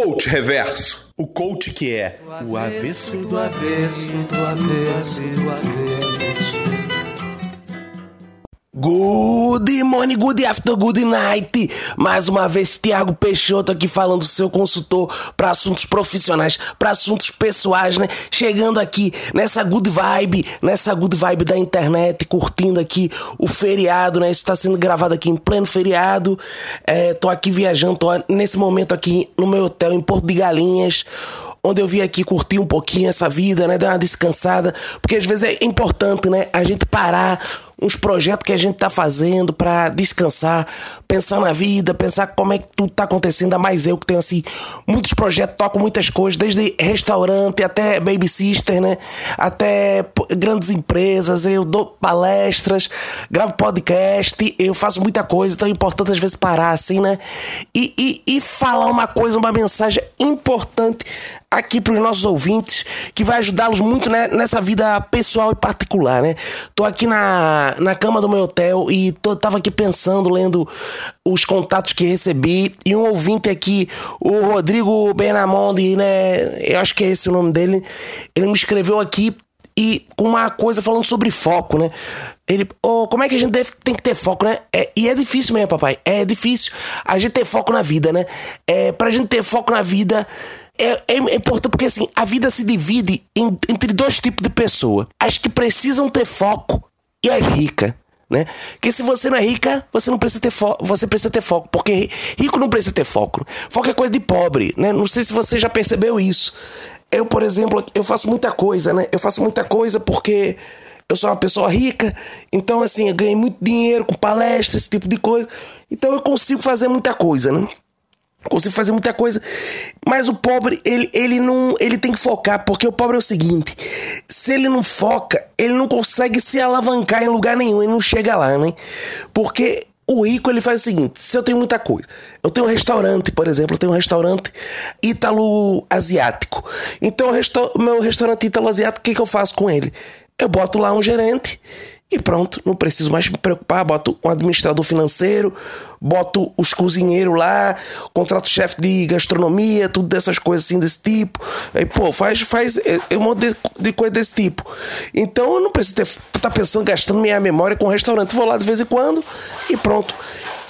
Coach Reverso. O coach que é o avesso do avesso, do avesso, do avesso. Good morning, good afternoon, good night. Mais uma vez, Tiago Peixoto aqui falando seu consultor para assuntos profissionais, para assuntos pessoais, né? Chegando aqui nessa good vibe, nessa good vibe da internet, curtindo aqui o feriado, né? Está sendo gravado aqui em pleno feriado. É, tô aqui viajando, tô nesse momento aqui no meu hotel em Porto de Galinhas onde eu vim aqui curtir um pouquinho essa vida, né? Dar uma descansada, porque às vezes é importante, né? A gente parar uns projetos que a gente tá fazendo para descansar, pensar na vida, pensar como é que tudo tá acontecendo. A mais eu que tenho assim muitos projetos, toco muitas coisas, desde restaurante até baby sister, né? Até grandes empresas, eu dou palestras, gravo podcast, eu faço muita coisa, então é importante às vezes parar assim, né? E, e, e falar uma coisa, uma mensagem importante aqui para os nossos ouvintes que vai ajudá-los muito né, nessa vida pessoal e particular, né? Tô aqui na, na cama do meu hotel e tô, tava aqui pensando, lendo os contatos que recebi e um ouvinte aqui, o Rodrigo Benamonde, né? Eu acho que é esse o nome dele. Ele me escreveu aqui e com uma coisa falando sobre foco, né? Ele, oh, como é que a gente deve, tem que ter foco, né? É, e é difícil mesmo, papai. É difícil a gente ter foco na vida, né? É, pra gente ter foco na vida, é, é, importante porque assim, a vida se divide em, entre dois tipos de pessoa. As que precisam ter foco e as ricas. Né? Que se você não é rica, você não precisa ter foco, você precisa ter foco, porque rico não precisa ter foco. Foco é coisa de pobre, né? Não sei se você já percebeu isso. Eu, por exemplo, eu faço muita coisa, né? Eu faço muita coisa porque eu sou uma pessoa rica, então assim, eu ganhei muito dinheiro com palestras, esse tipo de coisa. Então eu consigo fazer muita coisa, né? Consigo fazer muita coisa. Mas o pobre, ele, ele não. Ele tem que focar, porque o pobre é o seguinte: se ele não foca, ele não consegue se alavancar em lugar nenhum, ele não chega lá, né? Porque o rico ele faz o seguinte: se eu tenho muita coisa, eu tenho um restaurante, por exemplo, eu tenho um restaurante ítalo-asiático. Então, o meu restaurante ítalo-asiático, o que, que eu faço com ele? Eu boto lá um gerente e pronto, não preciso mais me preocupar. Boto um administrador financeiro, boto os cozinheiros lá, contrato chefe de gastronomia, tudo dessas coisas assim desse tipo. Aí, pô, faz, faz é, é um monte de, de coisa desse tipo. Então eu não preciso estar tá pensando, gastando minha memória com restaurante. Vou lá de vez em quando e pronto.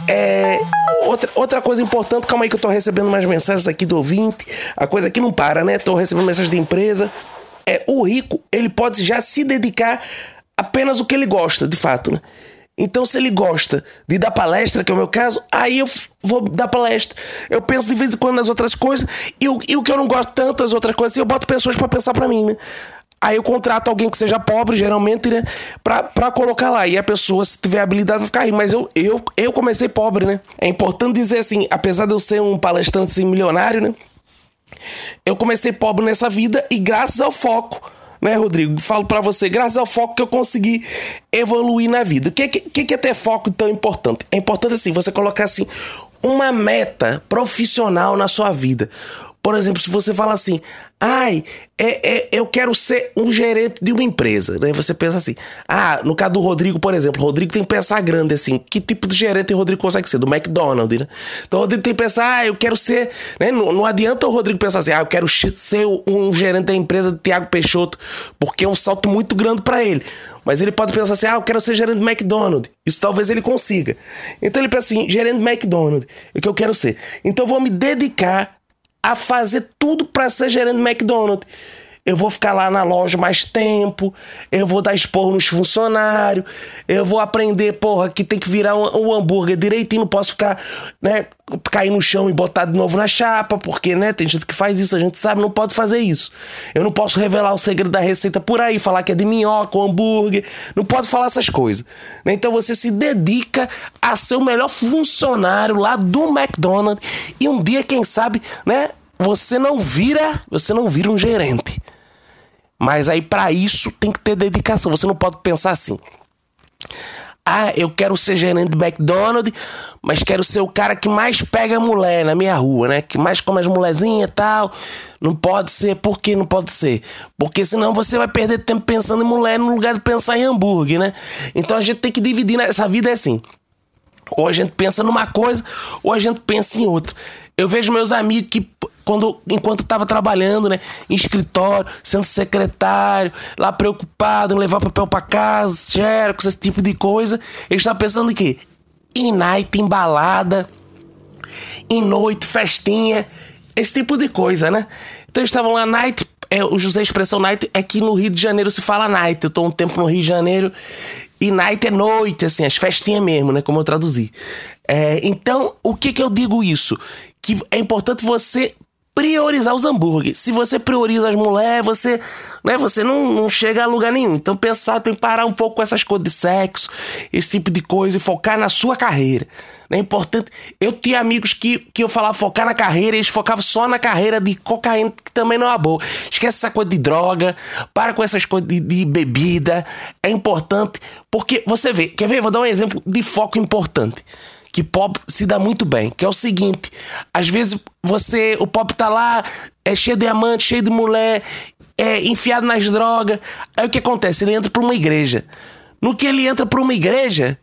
É, outra, outra coisa importante, calma aí que eu tô recebendo mais mensagens aqui do ouvinte. A coisa aqui não para, né? Tô recebendo mensagens de empresa. É, o rico, ele pode já se dedicar apenas o que ele gosta, de fato, né? Então, se ele gosta de dar palestra, que é o meu caso, aí eu vou dar palestra. Eu penso de vez em quando nas outras coisas, e o, e o que eu não gosto tanto das outras coisas, eu boto pessoas para pensar para mim, né? Aí eu contrato alguém que seja pobre, geralmente, né? Pra, pra colocar lá. E a pessoa, se tiver habilidade, vai ficar aí. Mas eu, eu, eu comecei pobre, né? É importante dizer assim, apesar de eu ser um palestrante assim, milionário, né? Eu comecei pobre nessa vida e graças ao foco né, Rodrigo? Falo para você, graças ao foco que eu consegui evoluir na vida. O que, que, que é ter foco tão importante? É importante assim, você colocar assim uma meta profissional na sua vida. Por exemplo, se você fala assim, ai, é, é, eu quero ser um gerente de uma empresa, né? Você pensa assim, ah, no caso do Rodrigo, por exemplo, Rodrigo tem que pensar grande assim, que tipo de gerente o Rodrigo consegue ser? Do McDonald's, né? Então o Rodrigo tem que pensar, ah, eu quero ser, né? Não, não adianta o Rodrigo pensar assim, ah, eu quero ser um gerente da empresa de Tiago Peixoto, porque é um salto muito grande para ele. Mas ele pode pensar assim, ah, eu quero ser gerente do McDonald's. Isso talvez ele consiga. Então ele pensa assim, gerente do McDonald's, é o que eu quero ser. Então eu vou me dedicar a fazer tudo para ser gerente do McDonald's. Eu vou ficar lá na loja mais tempo, eu vou dar esporro nos funcionários, eu vou aprender, porra, que tem que virar um, um, hambúrguer direitinho, não posso ficar, né, cair no chão e botar de novo na chapa, porque, né, tem gente que faz isso, a gente sabe, não pode fazer isso. Eu não posso revelar o segredo da receita por aí, falar que é de minhoca ou hambúrguer, não pode falar essas coisas. Né? Então você se dedica a ser o melhor funcionário lá do McDonald's e um dia, quem sabe, né, você não vira, você não vira um gerente. Mas aí para isso tem que ter dedicação. Você não pode pensar assim: "Ah, eu quero ser gerente do McDonald's, mas quero ser o cara que mais pega mulher na minha rua, né? Que mais come as mulherzinhas e tal". Não pode ser, por que não pode ser? Porque senão você vai perder tempo pensando em mulher no lugar de pensar em hambúrguer, né? Então a gente tem que dividir, essa vida é assim. Ou a gente pensa numa coisa, ou a gente pensa em outra. Eu vejo meus amigos que quando, enquanto estava trabalhando, né? Em escritório, sendo secretário, lá preocupado em levar papel para casa, xerox, esse tipo de coisa. Ele estava pensando em quê? Em night, em balada, em noite, festinha, esse tipo de coisa, né? Então eles estavam lá, night, é, o José Expressão Night é que no Rio de Janeiro se fala night. Eu tô um tempo no Rio de Janeiro e night é noite, assim, as festinhas mesmo, né? Como eu traduzi. É, então, o que que eu digo isso? Que é importante você priorizar os hambúrgueres. Se você prioriza as mulheres, você, né, você não, não chega a lugar nenhum. Então pensar, tem que parar um pouco com essas coisas de sexo, esse tipo de coisa e focar na sua carreira. É importante. Eu tinha amigos que, que eu falava focar na carreira, eles focavam só na carreira de cocaína, que também não é boa. Esquece essa coisa de droga, para com essas coisas de, de bebida. É importante, porque você vê, quer ver? Vou dar um exemplo de foco importante que pop se dá muito bem, que é o seguinte, às vezes você, o pop tá lá, é cheio de amante, cheio de mulher, é enfiado nas drogas. Aí o que acontece? Ele entra para uma igreja. No que ele entra para uma igreja,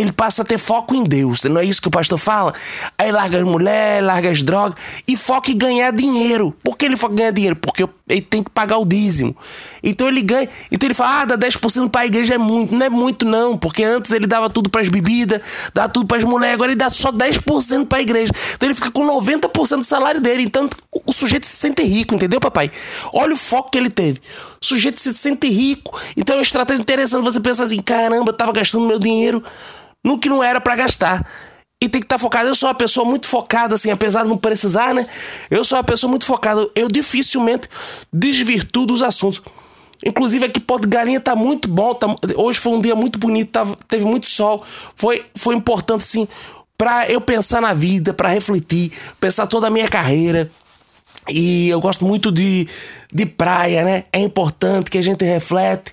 ele passa a ter foco em Deus. Não é isso que o pastor fala? Aí larga as mulheres, larga as drogas e foca em ganhar dinheiro. Por que ele foca em ganhar dinheiro? Porque ele tem que pagar o dízimo. Então ele ganha. Então ele fala: ah, dá 10% para a igreja é muito. Não é muito, não. Porque antes ele dava tudo para as bebidas, dava tudo para as mulheres, agora ele dá só 10% para a igreja. Então ele fica com 90% do salário dele. Então o sujeito se sente rico, entendeu, papai? Olha o foco que ele teve. O sujeito se sente rico. Então é uma estratégia interessante. Você pensa assim: caramba, eu tava gastando meu dinheiro no que não era para gastar. E tem que estar tá focado. Eu sou uma pessoa muito focada, assim, apesar de não precisar, né? Eu sou uma pessoa muito focada. Eu dificilmente desvirtuo dos assuntos. Inclusive aqui Porto Galinha tá muito bom. Tá, hoje foi um dia muito bonito, teve muito sol. Foi, foi importante, assim, para eu pensar na vida, para refletir, pensar toda a minha carreira. E eu gosto muito de, de praia, né? É importante que a gente reflete.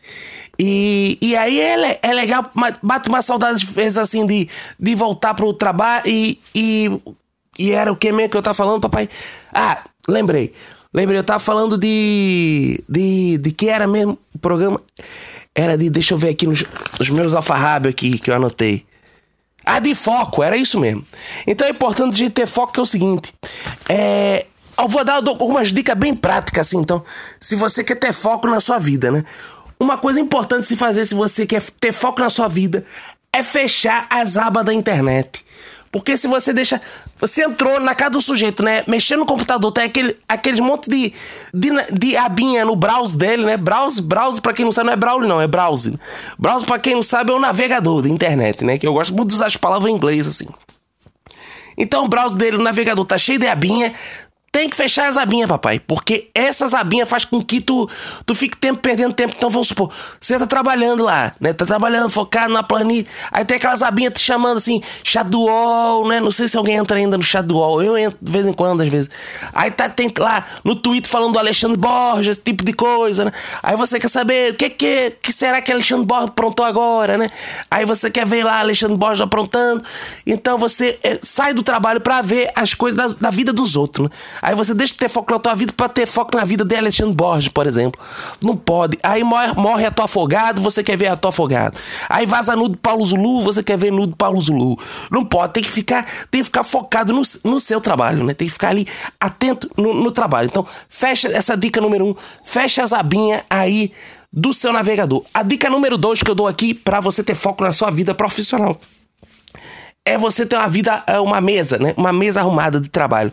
E, e aí é, é legal, bate uma saudade às vezes assim de, de voltar pro trabalho e, e, e era o que mesmo que eu tava falando, papai? Ah, lembrei. Lembrei, eu tava falando de. de, de que era mesmo o programa. Era de. Deixa eu ver aqui nos, nos meus alfarrábios aqui que eu anotei. Ah, de foco, era isso mesmo. Então é importante a gente ter foco, que é o seguinte. É, eu vou dar algumas dicas bem práticas, assim. Então, se você quer ter foco na sua vida, né? Uma coisa importante se fazer se você quer ter foco na sua vida é fechar as abas da internet. Porque se você deixa. Você entrou na casa do sujeito, né? Mexendo no computador, tem aquele, aqueles monte de, de, de abinha no browser dele, né? Browse, browse, pra quem não sabe, não é browse, não, é browse. Browse, pra quem não sabe, é o navegador da internet, né? Que eu gosto muito de usar as palavras em inglês, assim. Então o browser dele, o navegador, tá cheio de abinha, tem que fechar as abinhas, papai. Porque essas abinhas faz com que tu, tu fique tempo perdendo tempo. Então vamos supor, você tá trabalhando lá, né? Tá trabalhando, focado na planilha. Aí tem aquelas abinhas te chamando assim, chat do UOL, né? Não sei se alguém entra ainda no chat do UOL. Eu entro de vez em quando, às vezes. Aí tá, tem lá no Twitter falando do Alexandre Borges, esse tipo de coisa, né? Aí você quer saber o que, que, que será que Alexandre Borges aprontou agora, né? Aí você quer ver lá Alexandre Borges aprontando. Então você é, sai do trabalho para ver as coisas da, da vida dos outros, né? Aí você deixa de ter foco na tua vida para ter foco na vida de Alexandre Borges, por exemplo. Não pode. Aí morre, morre a tua afogado, você quer ver a tua afogado. Aí vaza nudo Paulo Zulu, você quer ver nudo Paulo Zulu. Não pode, tem que ficar, tem que ficar focado no, no seu trabalho, né? Tem que ficar ali atento no, no trabalho. Então, fecha essa dica número um, fecha as abinhas aí do seu navegador. A dica número dois que eu dou aqui para você ter foco na sua vida profissional é você ter uma vida, é uma mesa, né? Uma mesa arrumada de trabalho.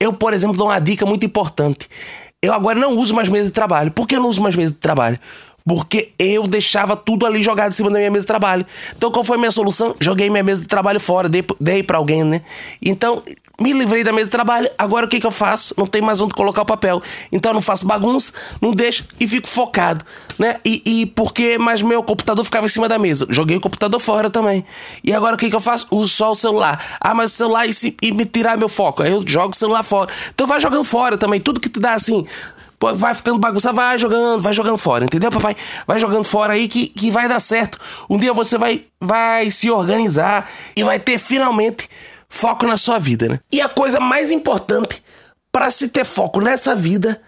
Eu, por exemplo, dou uma dica muito importante. Eu agora não uso mais mesa de trabalho. Por que eu não uso mais mesa de trabalho? Porque eu deixava tudo ali jogado em cima da minha mesa de trabalho. Então, qual foi a minha solução? Joguei minha mesa de trabalho fora, dei, dei para alguém, né? Então, me livrei da mesa de trabalho, agora o que, que eu faço? Não tem mais onde colocar o papel. Então eu não faço bagunça, não deixo e fico focado, né? E, e porque, mas meu computador ficava em cima da mesa. Joguei o computador fora também. E agora o que, que eu faço? Uso só o celular. Ah, mas o celular e, se, e me tirar meu foco. Aí eu jogo o celular fora. Então vai jogando fora também. Tudo que te dá assim vai ficando bagunçado, vai jogando, vai jogando fora, entendeu, papai? Vai jogando fora aí que, que vai dar certo. Um dia você vai, vai se organizar e vai ter finalmente foco na sua vida, né? E a coisa mais importante para se ter foco nessa vida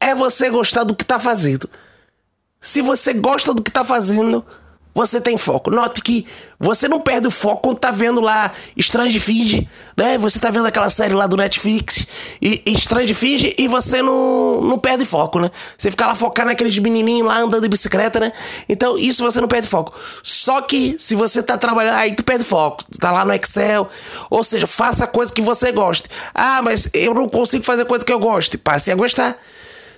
é você gostar do que tá fazendo. Se você gosta do que tá fazendo, você tem foco. Note que você não perde o foco quando tá vendo lá Strange Things, né? Você tá vendo aquela série lá do Netflix e, e Strange Things e você não, não perde foco, né? Você fica lá focado naqueles menininhos lá andando de bicicleta, né? Então isso você não perde foco. Só que se você tá trabalhando, aí tu perde foco. Tá lá no Excel, ou seja, faça coisa que você goste. Ah, mas eu não consigo fazer coisa que eu goste. Passe a gostar.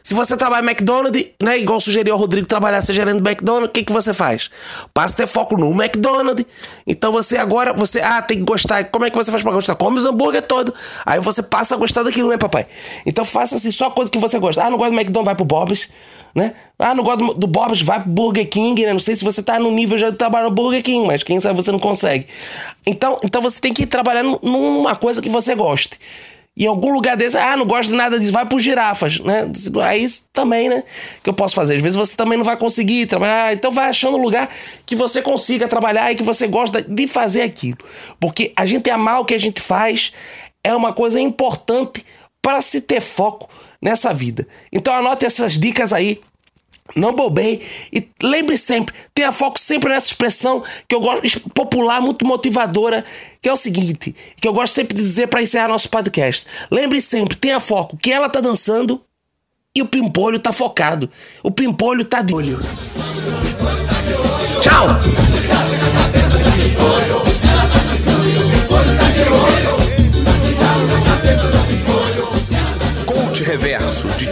Se você trabalha em McDonald's, né? Igual sugeriu o Rodrigo trabalhar ser gerente do McDonald's, o que, que você faz? Passa a ter foco no McDonald's. Então você agora, você, ah, tem que gostar. Como é que você faz pra gostar? Come os hambúrguer todo. Aí você passa a gostar daquilo, né, papai? Então faça assim, só coisa que você gosta. Ah, não gosto do McDonald's, vai pro Bob's, né? Ah, não gosto do Bob's, vai pro Burger King, né? Não sei se você tá no nível já de trabalhar no Burger King, mas quem sabe você não consegue. Então, então você tem que ir trabalhando numa coisa que você goste em algum lugar desse, ah, não gosto de nada disso, vai pro girafas, né? Aí também, né? Que eu posso fazer. Às vezes você também não vai conseguir trabalhar, então vai achando um lugar que você consiga trabalhar e que você gosta de fazer aquilo. Porque a gente amar o que a gente faz é uma coisa importante para se ter foco nessa vida. Então anote essas dicas aí não bobei. E lembre sempre, tenha foco sempre nessa expressão que eu gosto, popular, muito motivadora, que é o seguinte, que eu gosto sempre de dizer para encerrar nosso podcast. Lembre sempre, tenha foco, que ela tá dançando e o pimpolho tá focado. O pimpolho tá de olho. Tchau!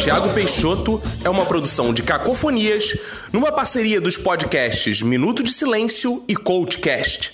Tiago Peixoto, é uma produção de Cacofonias, numa parceria dos podcasts Minuto de Silêncio e Coachcast.